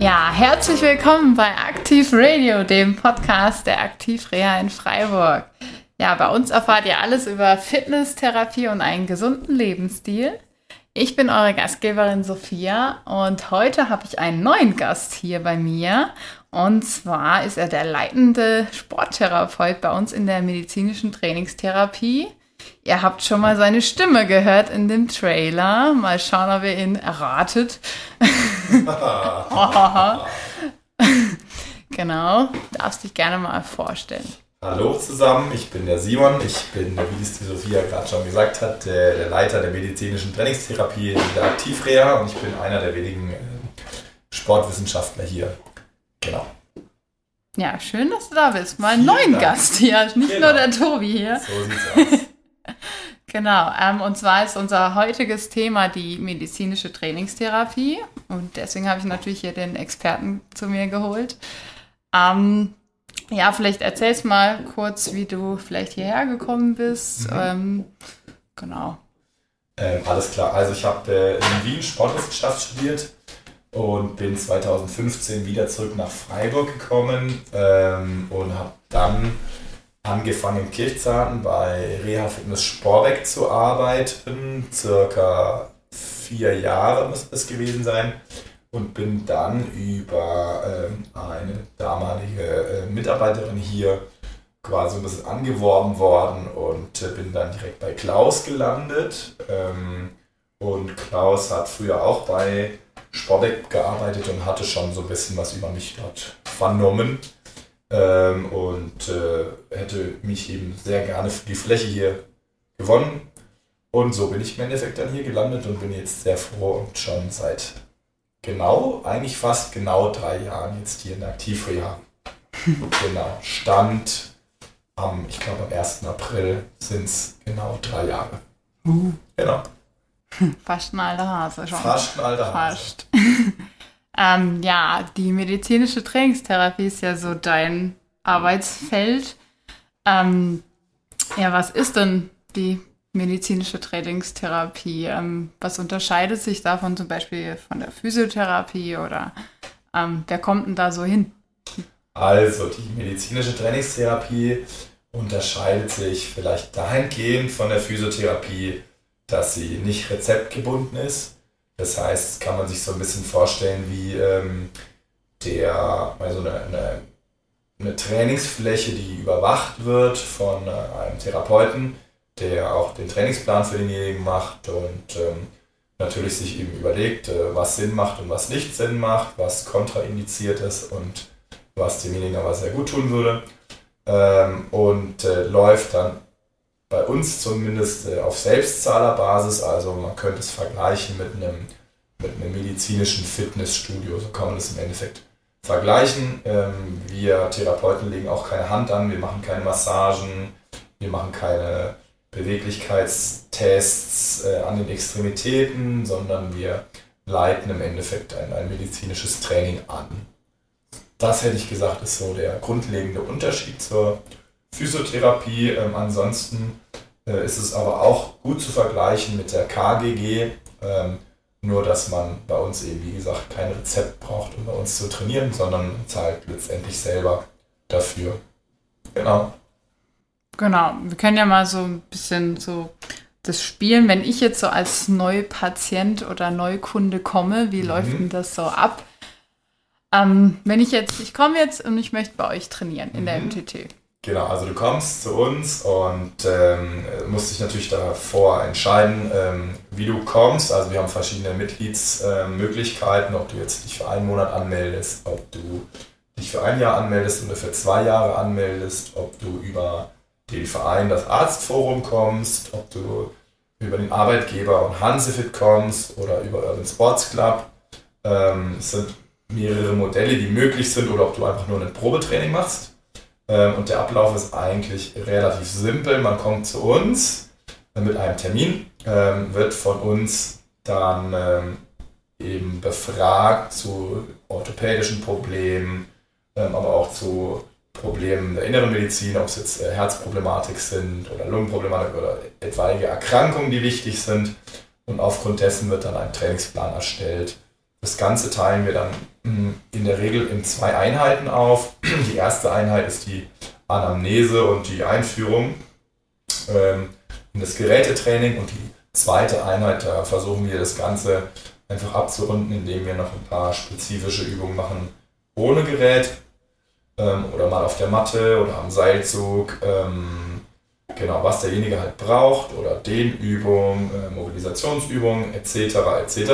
Ja, herzlich willkommen bei Aktiv Radio, dem Podcast der Aktivreha in Freiburg. Ja, bei uns erfahrt ihr alles über Fitnesstherapie und einen gesunden Lebensstil. Ich bin eure Gastgeberin Sophia und heute habe ich einen neuen Gast hier bei mir. Und zwar ist er der leitende Sporttherapeut bei uns in der medizinischen Trainingstherapie. Ihr habt schon mal seine Stimme gehört in dem Trailer. Mal schauen, ob ihr ihn erratet. genau, darfst dich gerne mal vorstellen. Hallo zusammen, ich bin der Simon. Ich bin, wie es die Sophia gerade schon gesagt hat, der, Leiter der medizinischen Trainingstherapie in der Aktivreha und ich bin einer der wenigen äh, Sportwissenschaftler hier. Genau. Ja, schön, dass du da bist. Mal einen neuen Dank. Gast hier, nicht genau. nur der Tobi hier. So sieht's aus. Genau, ähm, und zwar ist unser heutiges Thema die medizinische Trainingstherapie. Und deswegen habe ich natürlich hier den Experten zu mir geholt. Ähm, ja, vielleicht erzählst mal kurz, wie du vielleicht hierher gekommen bist. Mhm. Ähm, genau. Ähm, alles klar. Also ich habe äh, in Wien Sportwissenschaft studiert und bin 2015 wieder zurück nach Freiburg gekommen ähm, und habe dann angefangen in Kirchzarten bei Reha Fitness Sporbeck zu arbeiten. Circa vier Jahre muss es gewesen sein. Und bin dann über ähm, eine damalige äh, Mitarbeiterin hier quasi ein bisschen angeworben worden und äh, bin dann direkt bei Klaus gelandet. Ähm, und Klaus hat früher auch bei Sporbeck gearbeitet und hatte schon so ein bisschen was über mich dort vernommen ähm, und äh, hätte mich eben sehr gerne für die Fläche hier gewonnen. Und so bin ich im Endeffekt dann hier gelandet und bin jetzt sehr froh und schon seit genau, eigentlich fast genau drei Jahren jetzt hier in der Aktivreha. genau, Stand am, ich glaube am 1. April sind es genau drei Jahre. Uh. Genau. Fast ein alter Hase schon. Fast ein alter Hase. Fast. Ähm, ja, die medizinische Trainingstherapie ist ja so dein Arbeitsfeld. Ähm, ja, was ist denn die medizinische Trainingstherapie? Ähm, was unterscheidet sich davon zum Beispiel von der Physiotherapie oder ähm, wer kommt denn da so hin? Also, die medizinische Trainingstherapie unterscheidet sich vielleicht dahingehend von der Physiotherapie, dass sie nicht rezeptgebunden ist. Das heißt, kann man sich so ein bisschen vorstellen wie ähm, der, also eine, eine, eine, Trainingsfläche, die überwacht wird von äh, einem Therapeuten, der auch den Trainingsplan für denjenigen macht und ähm, natürlich sich eben überlegt, äh, was Sinn macht und was nicht Sinn macht, was kontraindiziert ist und was demjenigen aber sehr gut tun würde. Ähm, und äh, läuft dann bei uns zumindest äh, auf Selbstzahlerbasis. Also man könnte es vergleichen mit einem, mit einem medizinischen Fitnessstudio. So kann man das im Endeffekt vergleichen. Ähm, wir Therapeuten legen auch keine Hand an, wir machen keine Massagen, wir machen keine Beweglichkeitstests äh, an den Extremitäten, sondern wir leiten im Endeffekt ein, ein medizinisches Training an. Das hätte ich gesagt, ist so der grundlegende Unterschied zur Physiotherapie. Ähm, ansonsten äh, ist es aber auch gut zu vergleichen mit der KGG. Ähm, nur, dass man bei uns eben, wie gesagt, kein Rezept braucht, um bei uns zu trainieren, sondern zahlt letztendlich selber dafür. Genau. Genau. Wir können ja mal so ein bisschen so das spielen. Wenn ich jetzt so als Neupatient oder Neukunde komme, wie mhm. läuft denn das so ab? Ähm, wenn ich jetzt, ich komme jetzt und ich möchte bei euch trainieren in mhm. der MTT. Genau, also du kommst zu uns und ähm, musst dich natürlich davor entscheiden, ähm, wie du kommst. Also wir haben verschiedene Mitgliedsmöglichkeiten, ob du jetzt dich für einen Monat anmeldest, ob du dich für ein Jahr anmeldest oder für zwei Jahre anmeldest, ob du über den Verein, das Arztforum kommst, ob du über den Arbeitgeber und Hansefit kommst oder über Urban Sports Club. Ähm, es sind mehrere Modelle, die möglich sind oder ob du einfach nur ein Probetraining machst. Ähm, und der Ablauf ist eigentlich relativ simpel. Man kommt zu uns äh, mit einem Termin, ähm, wird von uns dann ähm, eben befragt zu orthopädischen Problemen, aber auch zu Problemen der inneren Medizin, ob es jetzt äh, Herzproblematik sind oder Lungenproblematik oder etwaige Erkrankungen, die wichtig sind. Und aufgrund dessen wird dann ein Trainingsplan erstellt, Das Ganze teilen wir dann mm, in der Regel in zwei Einheiten auf. Die erste Einheit ist die Anamnese und die Einführung ähm, in das Gerätetraining und die zweite Einheit, da versuchen wir das Ganze einfach abzurunden, indem wir noch ein paar spezifische Übungen machen ohne Gerät ähm, oder mal auf der Matte oder am Seilzug. Ähm, genau, was derjenige halt braucht oder Dehnübungen, äh, Mobilisationsübungen etc. etc.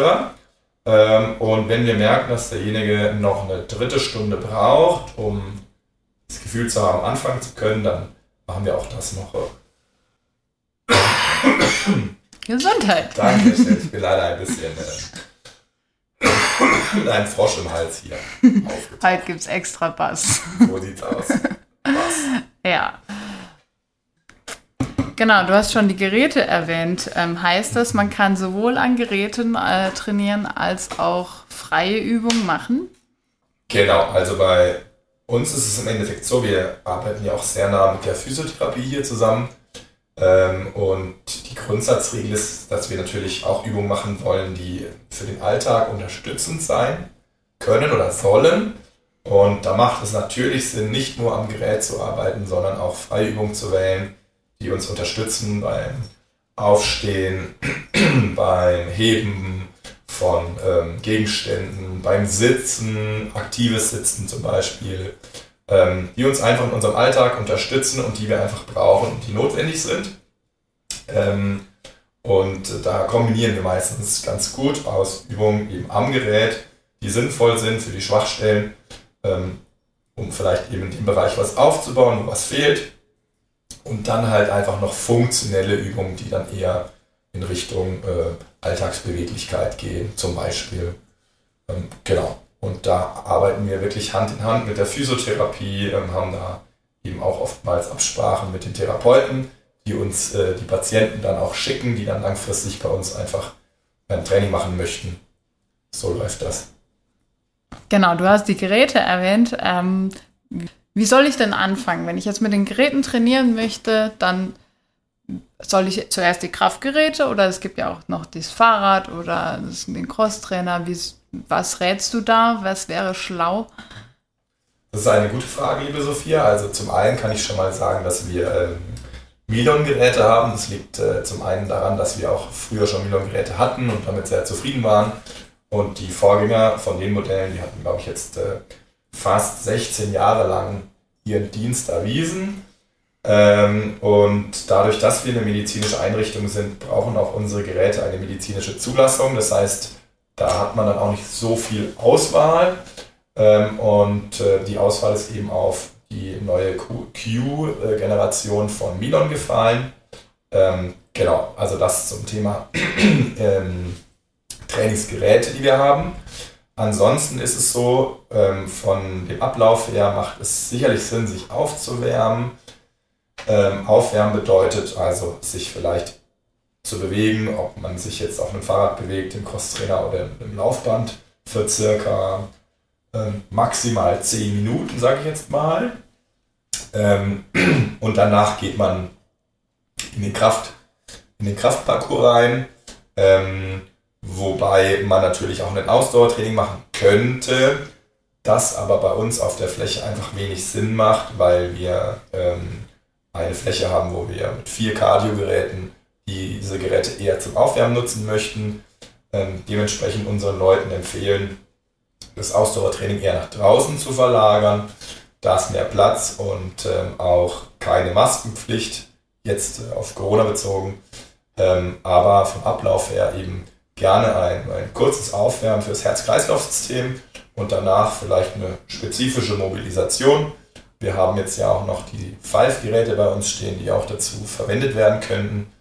Ähm, und wenn wir merken, dass derjenige noch eine dritte Stunde braucht, um das Gefühl zu haben, anfangen zu können, dann machen wir auch das noch. Gesundheit. Danke, ich bin leider ein bisschen äh, mit einem Frosch im Hals hier. Heute gibt es extra Bass. So sieht's aus. Bass. Ja. Genau, du hast schon die Geräte erwähnt. Ähm, heißt das, man kann sowohl an Geräten äh, trainieren als auch freie Übungen machen? Genau, also bei uns ist es im Endeffekt so, wir arbeiten ja auch sehr nah mit der Physiotherapie hier zusammen. Ähm, und die Grundsatzregel ist, dass wir natürlich auch Übungen machen wollen, die für den Alltag unterstützend sein können oder sollen. Und da macht es natürlich Sinn, nicht nur am Gerät zu arbeiten, sondern auch freie Übungen zu wählen, die uns unterstützen beim Aufstehen, beim Heben von ähm, Gegenständen, beim Sitzen, aktives Sitzen zum Beispiel, ähm, die uns einfach in unserem Alltag unterstützen und die wir einfach brauchen und die notwendig sind. Ähm, und da kombinieren wir meistens ganz gut aus Übungen eben am Gerät, die sinnvoll sind für die Schwachstellen, ähm, um vielleicht eben in dem Bereich was aufzubauen, wo was fehlt. Und dann halt einfach noch funktionelle Übungen, die dann eher in Richtung äh, Alltagsbeweglichkeit gehen, zum Beispiel. Ähm, genau. Und da arbeiten wir wirklich Hand in Hand mit der Physiotherapie, ähm, haben da eben auch oftmals Absprachen mit den Therapeuten, die uns äh, die Patienten dann auch schicken, die dann langfristig bei uns einfach ein Training machen möchten. So läuft das. Genau, du hast die Geräte erwähnt. Ähm, wie soll ich denn anfangen? Wenn ich jetzt mit den Geräten trainieren möchte, dann soll ich zuerst die Kraftgeräte oder es gibt ja auch noch das Fahrrad oder den Crosstrainer. Wie, was rätst du da? Was wäre schlau? Das ist eine gute Frage, liebe Sophia. Also zum einen kann ich schon mal sagen, dass wir ähm, Milon-Geräte haben. Das liegt äh, zum einen daran, dass wir auch früher schon Milon-Geräte hatten und damit sehr zufrieden waren. Und die Vorgänger von den Modellen, die hatten, glaube ich, jetzt äh, fast 16 Jahre lang ihren Dienst erwiesen. Ähm, und dadurch, dass wir eine medizinische Einrichtung sind, brauchen auch unsere Geräte eine medizinische Zulassung. Das heißt, da hat man dann auch nicht so viel Auswahl. Ähm, und äh, die Auswahl ist eben auf die neue Q-Generation von Milon gefallen. Ähm, genau, also das zum Thema ähm, Trainingsgeräte, die wir haben. Ansonsten ist es so, ähm, von dem Ablauf her macht es sicherlich Sinn, sich aufzuwärmen. Ähm, aufwärmen bedeutet also, sich vielleicht zu bewegen, ob man sich jetzt auf einem Fahrrad bewegt, im Crosstrainer oder im Laufband, für circa ähm, maximal 10 Minuten, sage ich jetzt mal. Ähm, und danach geht man in den, Kraft, in den Kraftparcours rein, ähm, wobei man natürlich auch ein Ausdauertraining machen könnte, das aber bei uns auf der Fläche einfach wenig Sinn macht, weil wir ähm, eine Fläche haben, wo wir mit vier Cardio-Geräten diese Geräte eher zum Aufwärmen nutzen möchten. Ähm, dementsprechend unseren Leuten empfehlen, das Ausdauertraining eher nach draußen zu verlagern. Da ist mehr Platz und ähm, auch keine Maskenpflicht, jetzt äh, auf Corona bezogen. Ähm, aber vom Ablauf her eben gerne ein, ein kurzes Aufwärmen fürs Herz-Kreislauf-System und danach vielleicht eine spezifische Mobilisation. Wir haben jetzt ja auch noch die Five-Geräte bei uns stehen, die auch dazu verwendet werden könnten.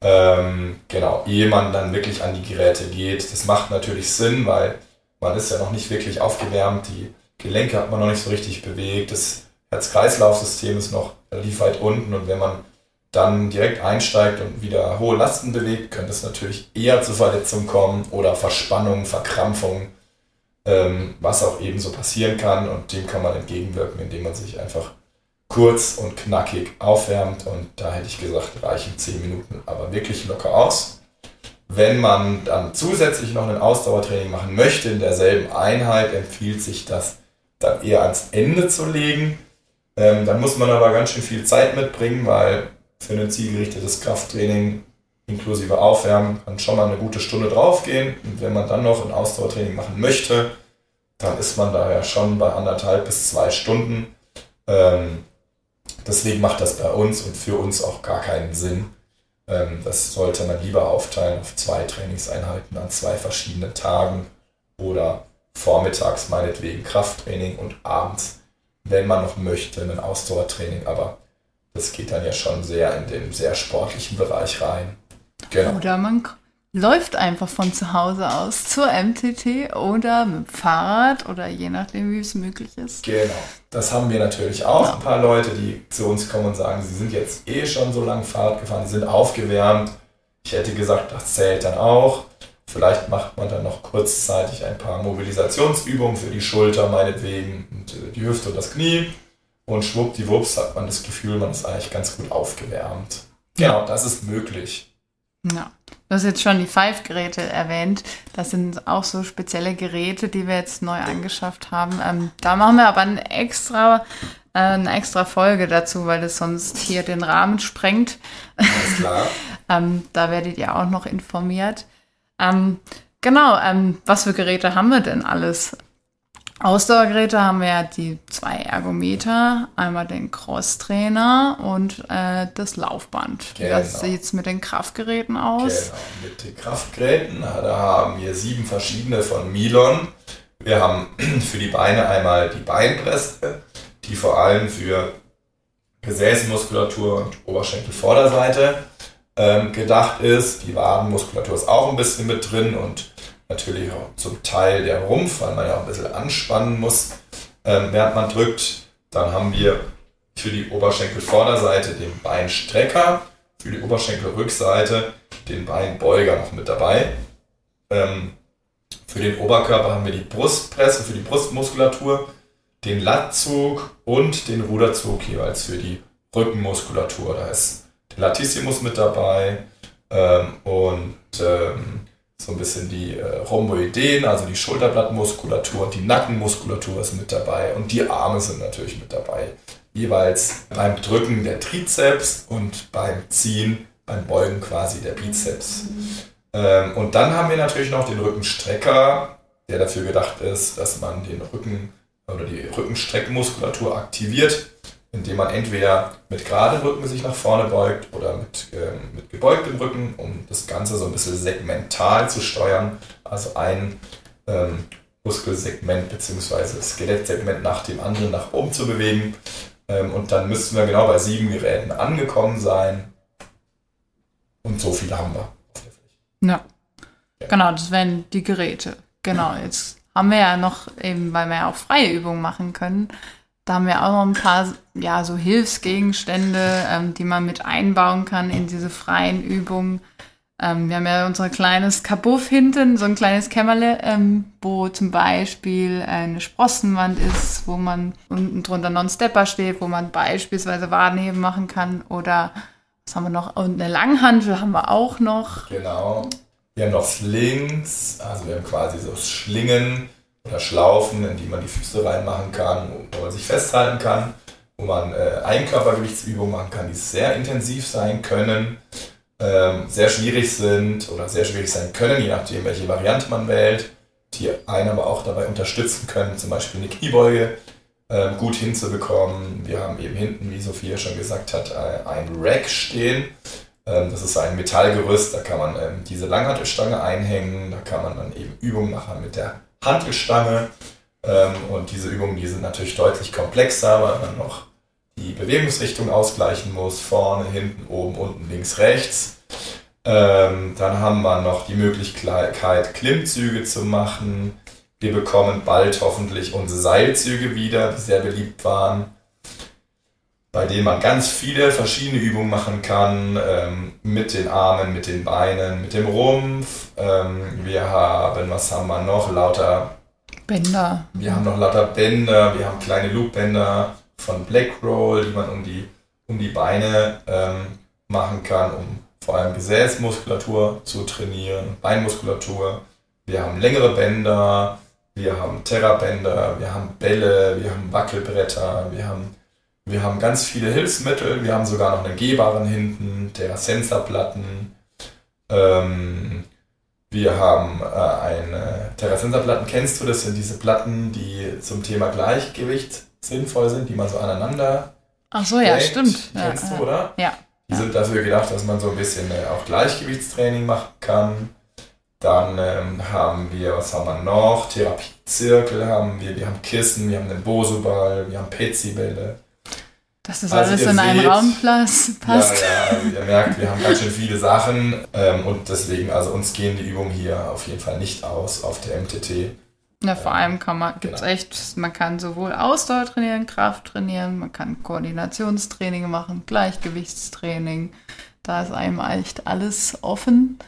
Ähm, genau, ehe man dann wirklich an die Geräte geht. Das macht natürlich Sinn, weil man ist ja noch nicht wirklich aufgewärmt, die Gelenke hat man noch nicht so richtig bewegt, das Herz-Kreislauf-System ist noch relativ weit unten und wenn man dann direkt einsteigt und wieder hohe Lasten bewegt, könnte es natürlich eher zu Verletzungen kommen oder Verspannungen, Verkrampfungen, ähm, was auch eben so passieren kann und dem kann man entgegenwirken, indem man sich einfach kurz und knackig aufwärmt und da hätte ich gesagt, reichen 10 Minuten aber wirklich locker aus. Wenn man dann zusätzlich noch ein Ausdauertraining machen möchte in derselben Einheit, empfiehlt sich das dann eher ans Ende zu legen. Ähm, dann muss man aber ganz schön viel Zeit mitbringen, weil für ein zielgerichtetes Krafttraining inklusive Aufwärmen kann schon mal eine gute Stunde draufgehen. Und wenn man dann noch ein Ausdauertraining machen möchte, dann ist man da ja schon bei anderthalb bis zwei Stunden. Ähm, deswegen macht das bei uns und für uns auch gar keinen Sinn. Ähm, das sollte man lieber aufteilen auf zwei Trainingseinheiten an zwei verschiedenen Tagen oder vormittags meinetwegen Krafttraining und abends, wenn man noch möchte, ein Ausdauertraining. Aber das geht dann ja schon sehr in den sehr sportlichen Bereich rein. Genau. Oder man läuft einfach von zu Hause aus zur MTT oder mit dem Fahrrad oder je nachdem, wie es möglich ist. Genau. Das haben wir natürlich auch. Ja. Ein paar Leute, die zu uns kommen und sagen, sie sind jetzt eh schon so lange Fahrrad gefahren, sie sind aufgewärmt. Ich hätte gesagt, das zählt dann auch. Vielleicht macht man dann noch kurzzeitig ein paar Mobilisationsübungen für die Schulter, meinetwegen, und äh, die Hüfte und das Knie. Und schwuppdiwupps hat man das Gefühl, man ist eigentlich ganz gut aufgewärmt. Genau, das ist möglich. Ja. Du hast jetzt schon die Five-Geräte erwähnt. Das sind auch so spezielle Geräte, die wir jetzt neu angeschafft haben. Ähm, da machen wir aber eine extra, äh, eine extra Folge dazu, weil das sonst hier den Rahmen sprengt. Alles klar. ähm, da werdet ihr auch noch informiert. Ähm, genau, ähm, was für Geräte haben wir denn alles? Ausdauergeräte haben wir ja die zwei Ergometer, einmal den Crosstrainer und äh, das Laufband. Genau. Was sieht es mit den Kraftgeräten aus? Genau, mit den Kraftgeräten, da haben wir sieben verschiedene von Milon. Wir haben für die Beine einmal die Beinpresse, die vor allem für Gesäßmuskulatur und Oberschenkelvorderseite ähm, gedacht ist. Die Wadenmuskulatur ist auch ein bisschen mit drin und natürlich auch zum Teil der Rumpf, weil man ja auch ein bisschen anspannen muss, ähm, während man drückt. Dann haben wir für die Oberschenkelvorderseite den Beinstrecker, für die Oberschenkelrückseite den Beinbeuger noch mit dabei. Ähm, für den Oberkörper haben wir die Brustpresse, für die Brustmuskulatur, den Lattzug und den Ruderzug jeweils für die Rückenmuskulatur. Da ist der Latissimus mit dabei ähm, und ähm, so ein bisschen die äh, Rhomboideen, also die Schulterblattmuskulatur und die Nackenmuskulatur ist mit dabei und die Arme sind natürlich mit dabei. Jeweils beim Drücken der Trizeps und beim Ziehen, beim Beugen quasi der Bizeps. Ähm, und dann haben wir natürlich noch den Rückenstrecker, der dafür gedacht ist, dass man den Rücken oder die Rückenstreckmuskulatur aktiviert indem man entweder mit geradem Rücken sich nach vorne beugt oder mit, ähm, mit gebeugtem Rücken, um das Ganze so ein bisschen segmental zu steuern. Also ein ähm, Muskelsegment bzw. Skelettsegment nach dem anderen nach oben zu bewegen. Ähm, und dann müssten wir genau bei sieben Geräten angekommen sein. Und so viele haben wir ja. Genau, das wären die Geräte. Genau, jetzt haben wir ja noch eben, weil wir ja auch freie Übungen machen können, da haben wir auch noch ein paar ja, so Hilfsgegenstände, ähm, die man mit einbauen kann in diese freien Übungen. Ähm, wir haben ja unser kleines Kabuff hinten, so ein kleines Kämmerle, ähm, wo zum Beispiel eine Sprossenwand ist, wo man unten drunter noch ein Stepper steht, wo man beispielsweise Wadenheben machen kann. Oder was haben wir noch? Und eine Langhantel haben wir auch noch. Genau. Wir haben noch Slings, also wir haben quasi so Schlingen, oder Schlaufen, in die man die Füße reinmachen kann, wo man sich festhalten kann, wo man äh, Eigenkörpergewichtsübungen machen kann, die sehr intensiv sein können, ähm, sehr schwierig sind oder sehr schwierig sein können, je nachdem, welche Variante man wählt, die einen aber auch dabei unterstützen können, zum Beispiel eine Kniebeuge ähm, gut hinzubekommen. Wir haben eben hinten, wie Sophia schon gesagt hat, äh, ein Rack stehen. Ähm, das ist ein Metallgerüst, da kann man ähm, diese Langhantelstange einhängen, da kann man dann eben Übungen machen mit der Hantelstange. Ähm, und diese Übungen, die sind natürlich deutlich komplexer, weil man noch die Bewegungsrichtung ausgleichen muss. Vorne, hinten, oben, unten, links, rechts. Ähm, dann haben wir noch die Möglichkeit, Klimmzüge zu machen. Wir bekommen bald hoffentlich unsere Seilzüge wieder, die sehr beliebt waren, bei denen man ganz viele verschiedene Übungen machen kann, ähm, mit den Armen, mit den Beinen, mit dem Rumpf, ähm, wir haben, was haben wir noch? Lauter Bänder. Wir haben noch lauter Bänder, wir haben kleine Loopbänder von Blackroll, die man um die, um die Beine ähm, machen kann, um vor allem Gesäßmuskulatur zu trainieren, Beinmuskulatur. Wir haben längere Bänder, wir haben Terrabänder, wir haben Bälle, wir haben Wackelbretter, wir haben, wir haben ganz viele Hilfsmittel, wir haben sogar noch einen Gehbaren hinten, der Sensorplatten. Ähm, wir haben äh, eine Terrasenserplatten. Kennst du das? Sind diese Platten, die zum Thema Gleichgewicht sinnvoll sind, die man so aneinander. Ach so, ja, stimmt. Kennst ja, du, oder? Ja. Die sind dafür gedacht, dass man so ein bisschen äh, auch Gleichgewichtstraining machen kann. Dann ähm, haben wir, was haben wir noch? Therapiezirkel haben wir, wir haben Kissen, wir haben den Bosu-Ball, wir haben Pezi-Bälle. Dass das also alles in einen Raum passt. Ja, ja, ihr merkt, wir haben ganz schön viele Sachen ähm, und deswegen, also uns gehen die Übungen hier auf jeden Fall nicht aus auf der MTT. Ja, vor allem kann man, gibt's genau. echt, man kann sowohl Ausdauer trainieren, Kraft trainieren, man kann Koordinationstraining machen, Gleichgewichtstraining. Da ist einem echt alles offen.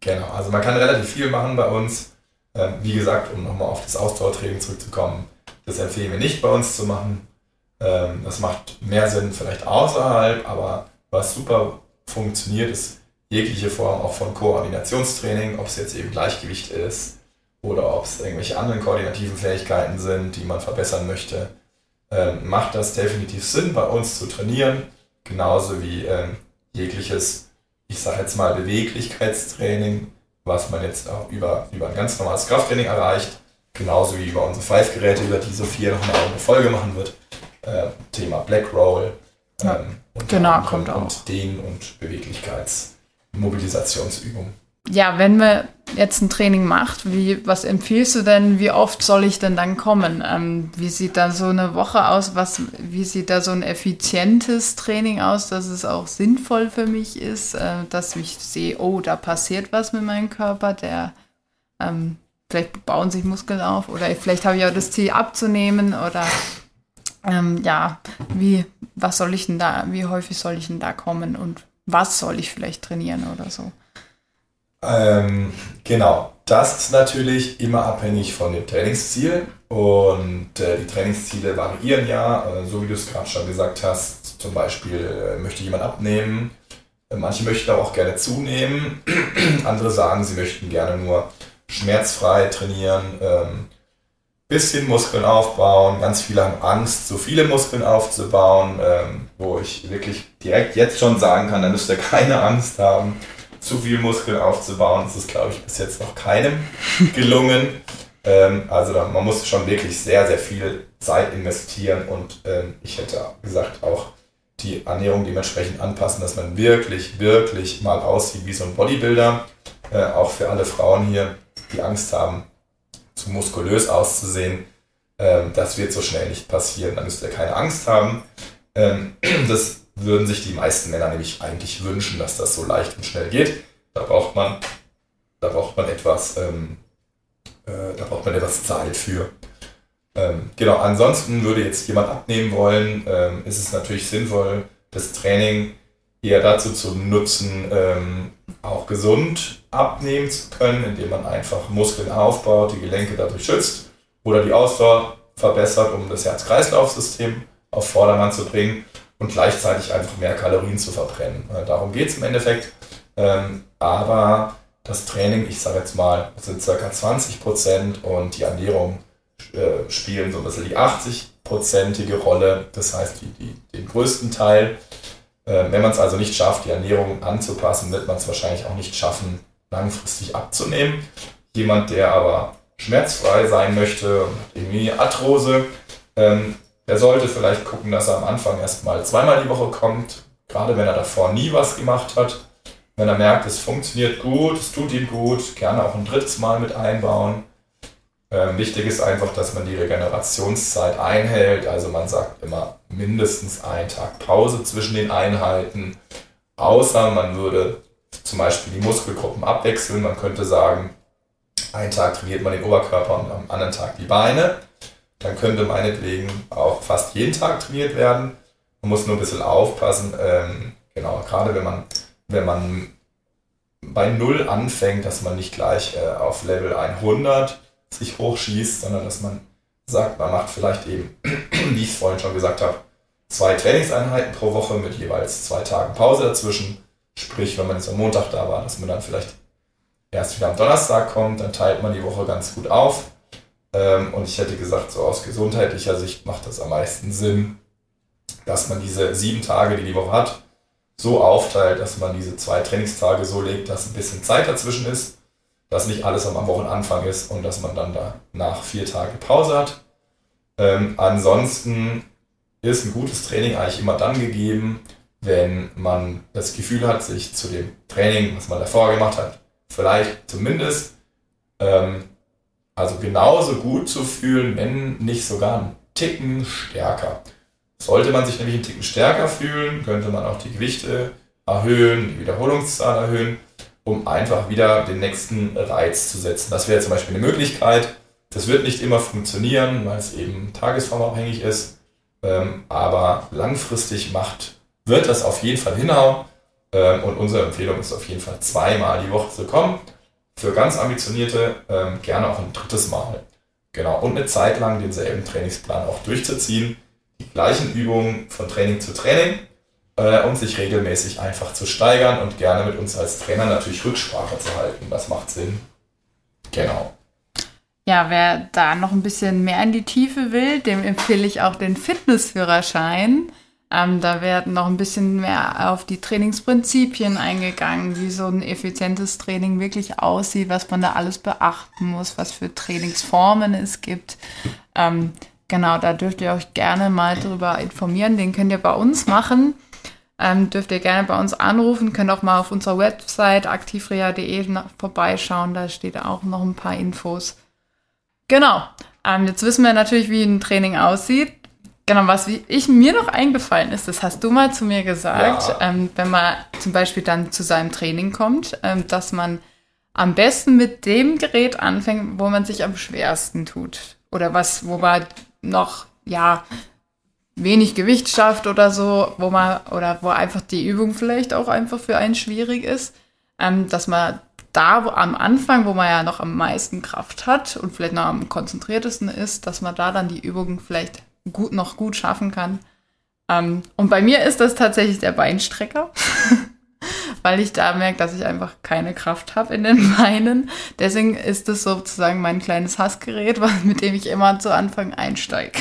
Genau, also man kann relativ viel machen bei uns. Ähm, wie gesagt, um nochmal auf das Ausdauertraining zurückzukommen, das empfehlen wir nicht bei uns zu machen. Ähm, das macht mehr Sinn vielleicht außerhalb, aber was super funktioniert, ist jegliche Form auch von Koordinationstraining, ob es jetzt eben Gleichgewicht ist oder ob es irgendwelche anderen koordinativen Fähigkeiten sind, die man verbessern möchte. Ähm, macht das definitiv Sinn, bei uns zu trainieren, genauso wie ähm, jegliches, ich sage jetzt mal, Beweglichkeitstraining, was man jetzt auch über, über ein ganz normales Krafttraining erreicht, genauso wie über unsere Five-Geräte, über die Sophia noch eine Folge machen wird äh, Thema Black Roll. Ja, ähm, genau, kommt auch. Und Dehn- und Beweglichkeitsmobilisationsübungen. Ja, wenn man jetzt ein Training macht, wie, was empfiehlst du denn, wie oft soll ich denn dann kommen? Ähm, wie sieht da so eine Woche aus? Was, wie sieht da so ein effizientes Training aus, dass es auch sinnvoll für mich ist, äh, dass ich sehe, oh, da passiert was mit meinem Körper, der ähm, vielleicht bauen sich Muskeln auf oder vielleicht habe ich auch das Ziel abzunehmen oder ähm, ja, wie, was soll ich denn da, wie häufig soll ich denn da kommen und was soll ich vielleicht trainieren oder so? Ähm, genau, das ist natürlich immer abhängig von dem Trainingsziel und äh, die Trainingsziele variieren ja, äh, so wie du es gerade schon gesagt hast. Zum Beispiel äh, möchte jemand abnehmen, äh, manche möchten auch gerne zunehmen, andere sagen, sie möchten gerne nur schmerzfrei trainieren. Ähm, bisschen Muskeln aufbauen. Ganz viele haben Angst, so viele Muskeln aufzubauen, ähm, wo ich wirklich direkt jetzt schon sagen kann, da müsst ihr keine Angst haben, zu viel Muskeln aufzubauen. Das ist, glaube ich, bis jetzt noch keinem gelungen. ähm, also da, man muss schon wirklich sehr, sehr viel Zeit investieren und ähm, ich hätte gesagt auch die Ernährung dementsprechend anpassen, dass man wirklich, wirklich mal aussieht wie so ein Bodybuilder. Äh, auch für alle Frauen hier, die Angst haben, zu muskulös auszusehen. Ähm, das wird so schnell nicht passieren. Da müsst ihr keine Angst haben. Ähm, das würden sich die meisten Männer nämlich eigentlich wünschen, dass das so leicht und schnell geht. Da braucht man, da braucht man etwas, ähm, äh, da braucht man etwas Zeit für. Ähm, genau, ansonsten würde jetzt jemand abnehmen wollen, ähm, ist es natürlich sinnvoll, das Training eher dazu zu nutzen, ähm, auch gesund abnehmen zu können, indem man einfach Muskeln aufbaut, die Gelenke dadurch schützt oder die Ausdauer verbessert, um das Herz-Kreislauf-System auf Vordermann zu bringen und gleichzeitig einfach mehr Kalorien zu verbrennen. Äh, darum geht es im Endeffekt. Ähm, aber das Training, ich sage jetzt mal, sind ca. 20 Prozent und die Ernährung äh, spielen so ein bisschen die 80-prozentige Rolle. Das heißt, die, die, den größten Teil. Äh, wenn man es also nicht schafft, die Ernährung anzupassen, wird man es wahrscheinlich auch nicht schaffen, langfristig abzunehmen. Jemand, der aber schmerzfrei sein möchte irgendwie Arthrose, ähm, der sollte vielleicht gucken, dass er am Anfang erstmal zweimal die Woche kommt, gerade wenn er davor nie was gemacht hat. Wenn er merkt, es funktioniert gut, es tut ihm gut, gerne auch ein drittes Mal mit einbauen. Ähm, wichtig ist einfach, dass man die Regenerationszeit einhält. Also man sagt immer mindestens einen Tag Pause zwischen den Einheiten. Außer man würde zum Beispiel die Muskelgruppen abwechseln. Man könnte sagen, einen Tag trainiert man den Oberkörper und am anderen Tag die Beine. Dann könnte meinetwegen auch fast jeden Tag trainiert werden. Man muss nur ein bisschen aufpassen. Ähm, genau, gerade wenn man, wenn man bei Null anfängt, dass man nicht gleich äh, auf Level 100 sich hochschießt, sondern dass man sagt, man macht vielleicht eben, wie ich es vorhin schon gesagt habe, zwei Trainingseinheiten pro Woche mit jeweils zwei Tagen Pause dazwischen. Sprich, wenn man jetzt am Montag da war, dass man dann vielleicht erst wieder am Donnerstag kommt, dann teilt man die Woche ganz gut auf. Ähm, und ich hätte gesagt, so aus gesundheitlicher Sicht macht das am meisten Sinn, dass man diese sieben Tage, die die Woche hat, so aufteilt, dass man diese zwei Trainingstage so legt, dass ein bisschen Zeit dazwischen ist, dass nicht alles am Wochenanfang ist und dass man dann da nach vier Tage Pause hat. Ähm, ansonsten ist ein gutes Training eigentlich immer dann gegeben, wenn man das Gefühl hat, sich zu dem Training, was man davor gemacht hat, vielleicht zumindest ähm, also genauso gut zu fühlen, wenn nicht sogar einen Ticken stärker. Sollte man sich nämlich einen Ticken stärker fühlen, könnte man auch die Gewichte erhöhen, die Wiederholungszahl erhöhen, um einfach wieder den nächsten Reiz zu setzen. Das wäre zum Beispiel eine Möglichkeit. Das wird nicht immer funktionieren, weil es eben tagesformabhängig ist. Ähm, aber langfristig macht, wird das auf jeden Fall hinhauen. Ähm, und unsere Empfehlung ist auf jeden Fall zweimal die Woche zu kommen. Für ganz ambitionierte ähm, gerne auch ein drittes Mal. Genau. Und eine Zeit lang denselben Trainingsplan auch durchzuziehen. Die gleichen Übungen von Training zu Training äh, und sich regelmäßig einfach zu steigern und gerne mit uns als Trainer natürlich Rücksprache zu halten. Das macht Sinn. Genau. Ja, wer da noch ein bisschen mehr in die Tiefe will, dem empfehle ich auch den Fitnessführerschein. Ähm, da werden noch ein bisschen mehr auf die Trainingsprinzipien eingegangen, wie so ein effizientes Training wirklich aussieht, was man da alles beachten muss, was für Trainingsformen es gibt. Ähm, genau, da dürft ihr euch gerne mal drüber informieren. Den könnt ihr bei uns machen. Ähm, dürft ihr gerne bei uns anrufen, könnt auch mal auf unserer Website aktivrea.de vorbeischauen, da steht auch noch ein paar Infos. Genau, ähm, jetzt wissen wir natürlich, wie ein Training aussieht. Genau, was wie ich mir noch eingefallen ist, das hast du mal zu mir gesagt, ja. ähm, wenn man zum Beispiel dann zu seinem Training kommt, ähm, dass man am besten mit dem Gerät anfängt, wo man sich am schwersten tut. Oder was, wo man noch, ja, wenig Gewicht schafft oder so, wo man, oder wo einfach die Übung vielleicht auch einfach für einen schwierig ist, ähm, dass man da wo, am Anfang, wo man ja noch am meisten Kraft hat und vielleicht noch am konzentriertesten ist, dass man da dann die Übungen vielleicht gut, noch gut schaffen kann. Ähm, und bei mir ist das tatsächlich der Beinstrecker, weil ich da merke, dass ich einfach keine Kraft habe in den Beinen. Deswegen ist das sozusagen mein kleines Hassgerät, mit dem ich immer zu Anfang einsteige.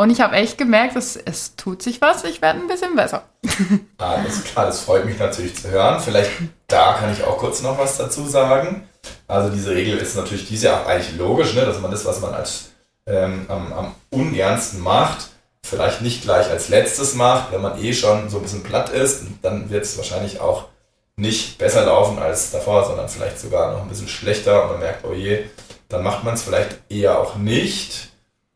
Und ich habe echt gemerkt, dass es tut sich was, ich werde ein bisschen besser. Alles klar, das freut mich natürlich zu hören. Vielleicht da kann ich auch kurz noch was dazu sagen. Also diese Regel ist natürlich, die ist ja eigentlich logisch, ne, dass man das, was man als ähm, am, am ungernsten macht, vielleicht nicht gleich als letztes macht, wenn man eh schon so ein bisschen platt ist, dann wird es wahrscheinlich auch nicht besser laufen als davor, sondern vielleicht sogar noch ein bisschen schlechter und man merkt, oh je, dann macht man es vielleicht eher auch nicht.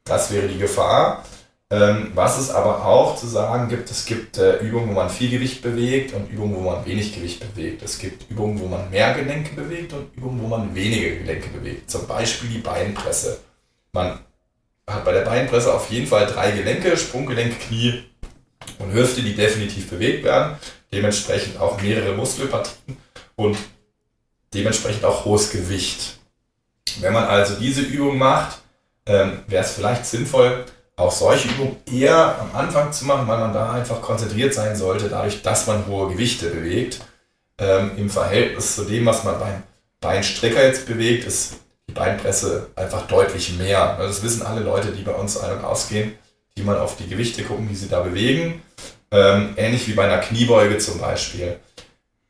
Das wäre die Gefahr. Ähm, was es aber auch zu sagen gibt, es gibt äh, Übungen, wo man viel Gewicht bewegt und Übungen, wo man wenig Gewicht bewegt. Es gibt Übungen, wo man mehr Gelenke bewegt und Übungen, wo man weniger Gelenke bewegt. Zum Beispiel die Beinpresse. Man hat bei der Beinpresse auf jeden Fall drei Gelenke, Sprunggelenk, Knie und Hüfte, die definitiv bewegt werden. Dementsprechend auch mehrere Muskelpartien und dementsprechend auch hohes Gewicht. Wenn man also diese Übung macht, ähm, wäre es vielleicht sinnvoll, auch solche Übungen eher am Anfang zu machen, weil man da einfach konzentriert sein sollte, dadurch, dass man hohe Gewichte bewegt. Ähm, Im Verhältnis zu dem, was man beim Beinstrecker jetzt bewegt, ist die Beinpresse einfach deutlich mehr. Das wissen alle Leute, die bei uns ein- und ausgehen, die mal auf die Gewichte gucken, die sie da bewegen. Ähm, ähnlich wie bei einer Kniebeuge zum Beispiel.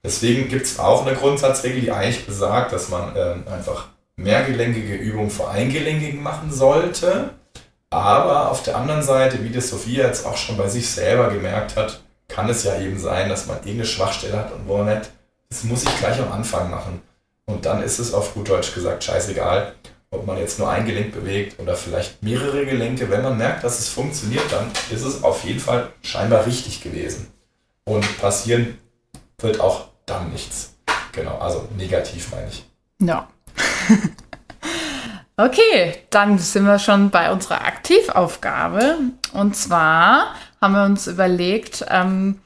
Deswegen gibt es auch eine Grundsatzregel, die eigentlich besagt, dass man ähm, einfach mehrgelenkige Übungen vor eingelenkigen machen sollte. Aber auf der anderen Seite, wie das Sophia jetzt auch schon bei sich selber gemerkt hat, kann es ja eben sein, dass man irgendeine Schwachstelle hat und wo man nicht, das muss ich gleich am Anfang machen. Und dann ist es auf gut Deutsch gesagt scheißegal, ob man jetzt nur ein Gelenk bewegt oder vielleicht mehrere Gelenke. Wenn man merkt, dass es funktioniert, dann ist es auf jeden Fall scheinbar richtig gewesen. Und passieren wird auch dann nichts. Genau, also negativ meine ich. Ja. okay, dann sind wir schon bei unserer Aktivaufgabe. Und zwar haben wir uns überlegt, ähm,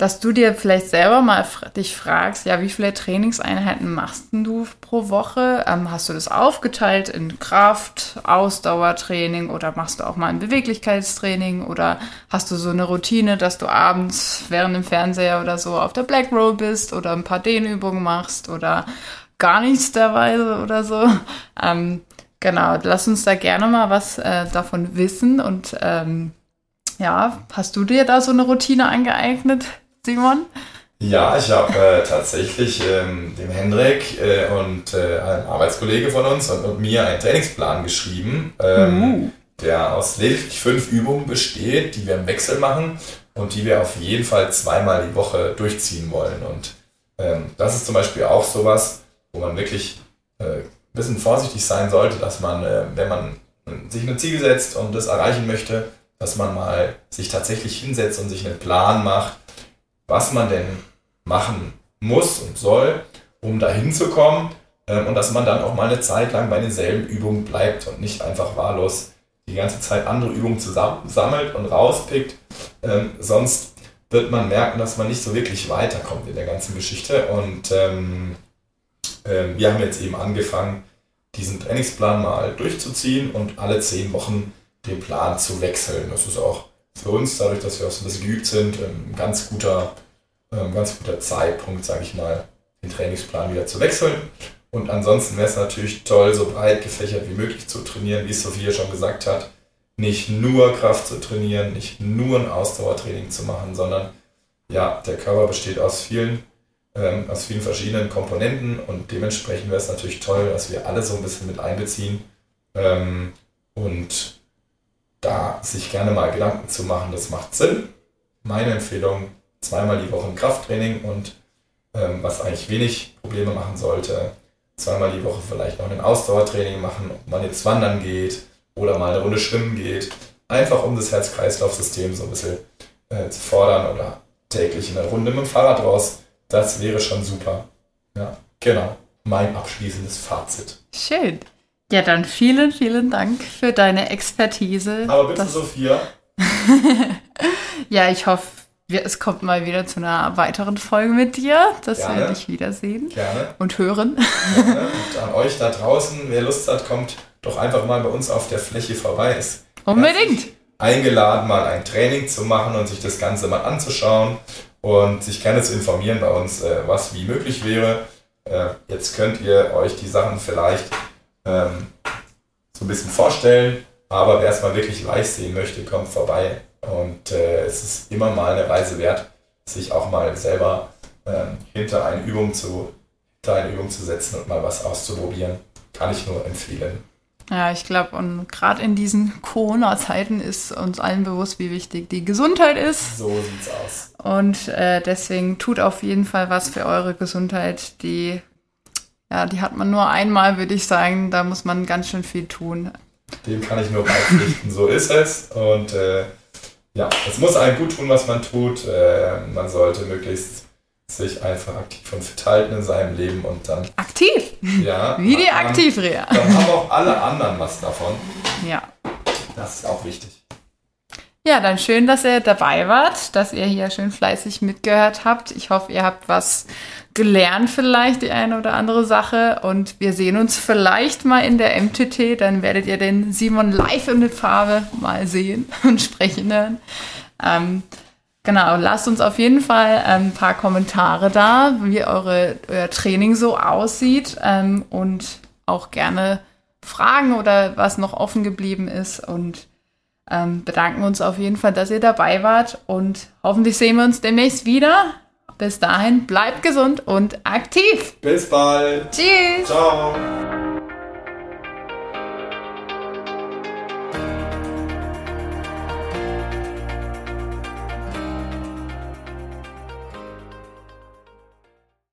dass du dir vielleicht selber mal dich fragst, ja, wie viele Trainingseinheiten machst du pro Woche? Ähm, hast du das aufgeteilt in Kraft, Ausdauertraining oder machst du auch mal ein Beweglichkeitstraining oder hast du so eine Routine, dass du abends während dem Fernseher oder so auf der Black Roll bist oder ein paar Dehnübungen machst oder gar nichts dabei oder so? Ähm, genau, lass uns da gerne mal was äh, davon wissen und ähm, ja, hast du dir da so eine Routine angeeignet? Simon? Ja, ich habe äh, tatsächlich ähm, dem Hendrik äh, und äh, einem Arbeitskollege von uns und, und, mir einen Trainingsplan geschrieben, ähm, uh. der aus lediglich fünf Übungen besteht, die wir im Wechsel machen und die wir auf jeden Fall zweimal die Woche durchziehen wollen. Und ähm, das ist zum Beispiel auch sowas, wo man wirklich äh, bisschen vorsichtig sein sollte, dass man, äh, wenn man sich ein Ziel setzt und das erreichen möchte, dass man mal sich tatsächlich hinsetzt und sich einen Plan macht, was man denn machen muss und soll, um dahin zu kommen ähm, und dass man dann auch mal eine Zeit lang bei denselben Übungen bleibt und nicht einfach wahllos die ganze Zeit andere Übungen zusammensammelt und rauspickt. Ähm, sonst wird man merken, dass man nicht so wirklich weiterkommt in der ganzen Geschichte. Und ähm, äh, wir haben jetzt eben angefangen, diesen Trainingsplan mal durchzuziehen und alle zehn Wochen den Plan zu wechseln. Das ist auch für uns, dadurch, dass wir auch so ein bisschen geübt sind, ein ganz guter, ein ganz guter Zeitpunkt, sage ich mal, den Trainingsplan wieder zu wechseln. Und ansonsten wäre es natürlich toll, so breit gefächert wie möglich zu trainieren, wie Sophia schon gesagt hat. Nicht nur Kraft zu trainieren, nicht nur ein Ausdauertraining zu machen, sondern ja, der Körper besteht aus vielen, ähm, aus vielen verschiedenen Komponenten und dementsprechend wäre es natürlich toll, dass wir alle so ein bisschen mit einbeziehen ähm, und da sich gerne mal Gedanken zu machen, das macht Sinn. Meine Empfehlung, zweimal die Woche ein Krafttraining und ähm, was eigentlich wenig Probleme machen sollte, zweimal die Woche vielleicht noch ein Ausdauertraining machen, ob man jetzt wandern geht oder mal eine Runde schwimmen geht. Einfach um das Herz-Kreislauf-System so ein bisschen äh, zu fordern oder täglich eine Runde mit dem Fahrrad raus. Das wäre schon super. Ja, genau. Mein abschließendes Fazit. Schön. Ja, dann vielen, vielen Dank für deine Expertise. Aber bitte, das... Sophia. ja, ich hoffe, es kommt mal wieder zu einer weiteren Folge mit dir, dass Gerne. wir dich wiedersehen Gerne. und hören. Gerne. Und an euch da draußen, wer Lust hat, kommt doch einfach mal bei uns auf der Fläche vorbei. Ist Unbedingt. Eingeladen, mal ein Training zu machen und sich das Ganze mal anzuschauen und sich gerne zu informieren bei uns, äh, was wie möglich wäre. Äh, jetzt könnt ihr euch die Sachen vielleicht ähm, so ein bisschen vorstellen. Aber wer es mal wirklich live sehen möchte, kommt vorbei. Und äh, es ist immer mal eine Reise wert, sich auch mal selber ähm, hinter eine Übung zu hinter eine Übung zu setzen und mal was auszuprobieren. Kann ich nur empfehlen. Ja, ich glaube, und gerade in diesen Corona-Zeiten ist uns allen bewusst, wie wichtig die Gesundheit ist. So sieht's aus. Und äh, deswegen tut auf jeden Fall was für eure Gesundheit. Die ja, die hat man nur einmal, würde ich sagen. Da muss man ganz schön viel tun. Dem kann ich nur beipflichten. so ist es. Und äh, ja, es muss einem gut tun, was man tut. Äh, man sollte möglichst sich einfach aktiv und fit halten in seinem Leben und dann. Aktiv? Ja. Wie die Aktivrea. Dann haben auch alle anderen was davon. Ja. Das ist auch wichtig. Ja, dann schön, dass ihr dabei wart, dass ihr hier schön fleißig mitgehört habt. Ich hoffe, ihr habt was gelernt, vielleicht die eine oder andere Sache. Und wir sehen uns vielleicht mal in der MTT. Dann werdet ihr den Simon live in der Farbe mal sehen und sprechen hören. Ähm, genau, lasst uns auf jeden Fall ähm, ein paar Kommentare da, wie eure, euer Training so aussieht ähm, und auch gerne Fragen oder was noch offen geblieben ist. Und ähm, bedanken uns auf jeden Fall, dass ihr dabei wart und hoffentlich sehen wir uns demnächst wieder. Bis dahin, bleibt gesund und aktiv. Bis bald. Tschüss. Ciao.